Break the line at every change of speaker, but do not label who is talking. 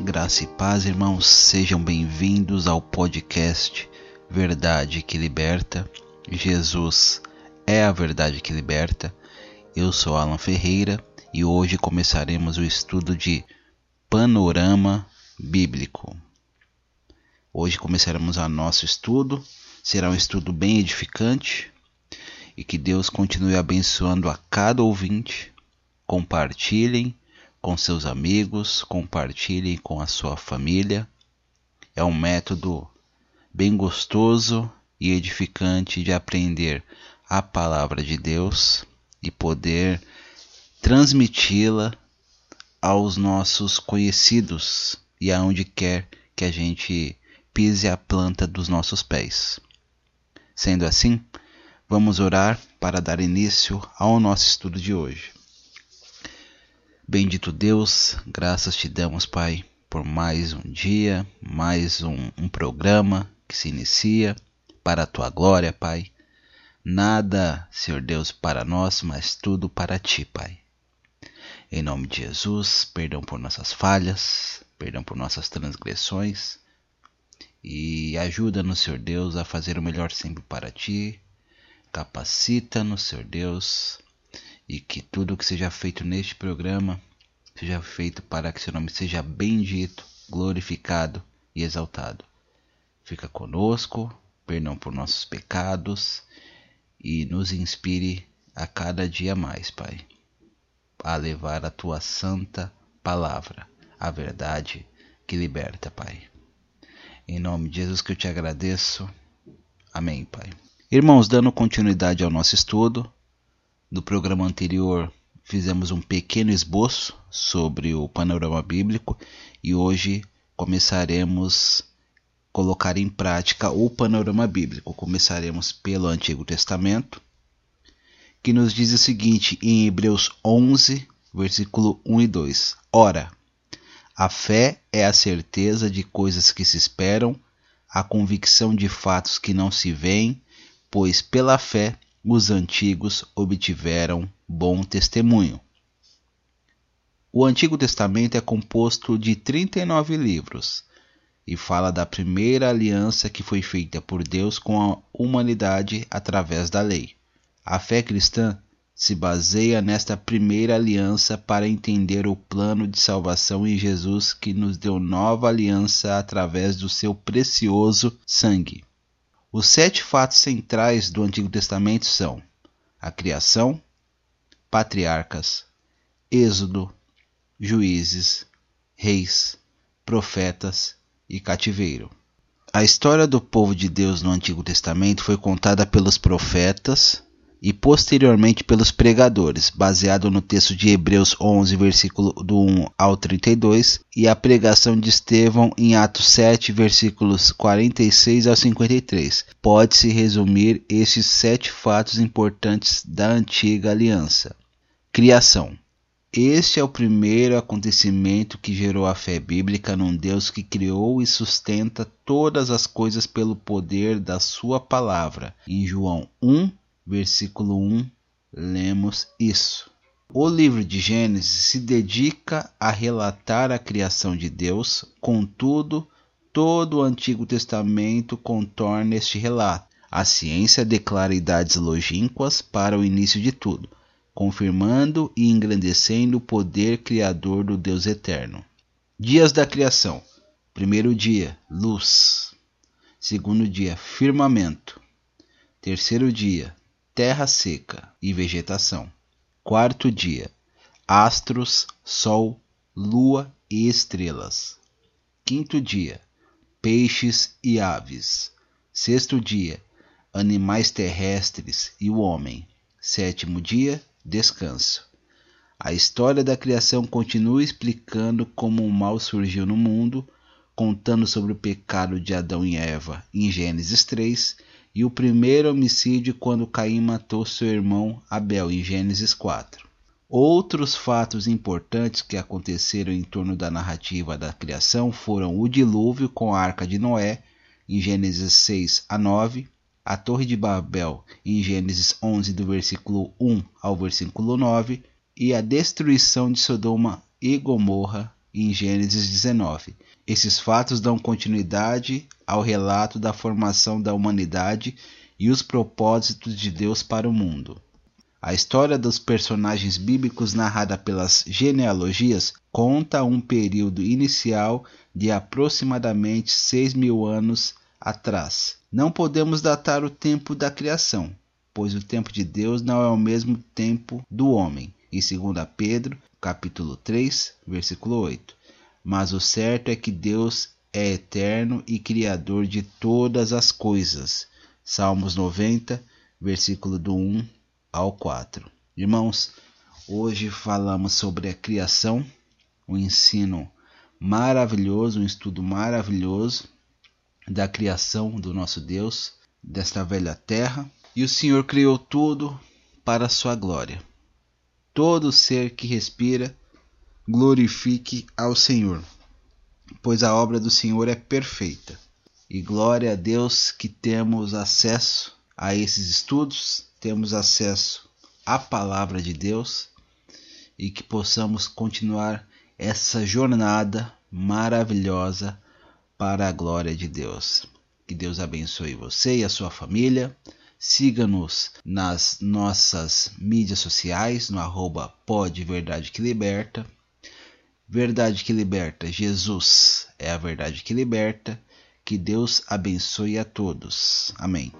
Graça e paz, irmãos, sejam bem-vindos ao podcast Verdade que Liberta. Jesus é a verdade que liberta. Eu sou Alan Ferreira e hoje começaremos o estudo de Panorama Bíblico. Hoje começaremos o nosso estudo. Será um estudo bem edificante e que Deus continue abençoando a cada ouvinte. Compartilhem com seus amigos, compartilhem com a sua família. É um método bem gostoso e edificante de aprender a palavra de Deus e poder transmiti-la aos nossos conhecidos e aonde quer que a gente pise a planta dos nossos pés. Sendo assim, vamos orar para dar início ao nosso estudo de hoje. Bendito Deus, graças te damos, Pai, por mais um dia, mais um, um, programa que se inicia para a tua glória, Pai. Nada, Senhor Deus, para nós, mas tudo para ti, Pai. Em nome de Jesus, perdão por nossas falhas, perdão por nossas transgressões e ajuda-nos, Senhor Deus, a fazer o melhor sempre para ti. Capacita-nos, Senhor Deus, e que tudo que seja feito neste programa seja feito para que seu nome seja bendito, glorificado e exaltado. Fica conosco, perdão por nossos pecados e nos inspire a cada dia mais, Pai, a levar a tua santa palavra, a verdade que liberta, Pai. Em nome de Jesus que eu te agradeço. Amém, Pai. Irmãos, dando continuidade ao nosso estudo, no programa anterior fizemos um pequeno esboço sobre o panorama bíblico e hoje começaremos a colocar em prática o panorama bíblico. Começaremos pelo Antigo Testamento, que nos diz o seguinte em Hebreus 11, versículo 1 e 2: Ora, a fé é a certeza de coisas que se esperam, a convicção de fatos que não se veem, pois pela fé os antigos obtiveram bom testemunho. O Antigo Testamento é composto de 39 livros e fala da primeira aliança que foi feita por Deus com a humanidade através da lei. A fé cristã se baseia nesta primeira aliança para entender o plano de salvação em Jesus que nos deu nova aliança através do seu precioso sangue. Os sete fatos centrais do Antigo Testamento são a criação, patriarcas, êxodo, juízes, reis, profetas e cativeiro. A história do povo de Deus no Antigo Testamento foi contada pelos profetas e posteriormente pelos pregadores, baseado no texto de Hebreus 11, versículo do 1 ao 32, e a pregação de Estevão em Atos 7, versículos 46 ao 53. Pode-se resumir estes sete fatos importantes da antiga aliança. Criação. Este é o primeiro acontecimento que gerou a fé bíblica num Deus que criou e sustenta todas as coisas pelo poder da sua palavra. Em João 1, versículo 1, lemos isso. O livro de Gênesis se dedica a relatar a criação de Deus, contudo, todo o Antigo Testamento contorna este relato. A ciência declara idades longínquas para o início de tudo, confirmando e engrandecendo o poder criador do Deus eterno. Dias da criação: primeiro dia, luz. Segundo dia, firmamento. Terceiro dia, terra seca e vegetação. Quarto dia: astros, sol, lua e estrelas. Quinto dia: peixes e aves. Sexto dia: animais terrestres e o homem. Sétimo dia: descanso. A história da criação continua explicando como o mal surgiu no mundo, contando sobre o pecado de Adão e Eva em Gênesis 3 e o primeiro homicídio quando Caim matou seu irmão Abel em Gênesis 4. Outros fatos importantes que aconteceram em torno da narrativa da criação foram o dilúvio com a arca de Noé em Gênesis 6 a 9, a Torre de Babel em Gênesis 11 do versículo 1 ao versículo 9 e a destruição de Sodoma e Gomorra em Gênesis 19. Esses fatos dão continuidade ao relato da formação da humanidade e os propósitos de Deus para o mundo. A história dos personagens bíblicos narrada pelas genealogias conta um período inicial de aproximadamente 6 mil anos atrás. Não podemos datar o tempo da criação, pois o tempo de Deus não é o mesmo tempo do homem. Em 2 Pedro, capítulo 3, versículo 8. Mas o certo é que Deus é eterno e criador de todas as coisas. Salmos 90, versículo do 1 ao 4. Irmãos, hoje falamos sobre a criação, um ensino maravilhoso, um estudo maravilhoso da criação do nosso Deus, desta velha terra. E o Senhor criou tudo para a sua glória. Todo ser que respira glorifique ao Senhor, pois a obra do Senhor é perfeita. E glória a Deus que temos acesso a esses estudos, temos acesso à palavra de Deus e que possamos continuar essa jornada maravilhosa para a glória de Deus. Que Deus abençoe você e a sua família. Siga-nos nas nossas mídias sociais, no arroba pode verdade que liberta. Verdade que liberta, Jesus é a verdade que liberta. Que Deus abençoe a todos. Amém.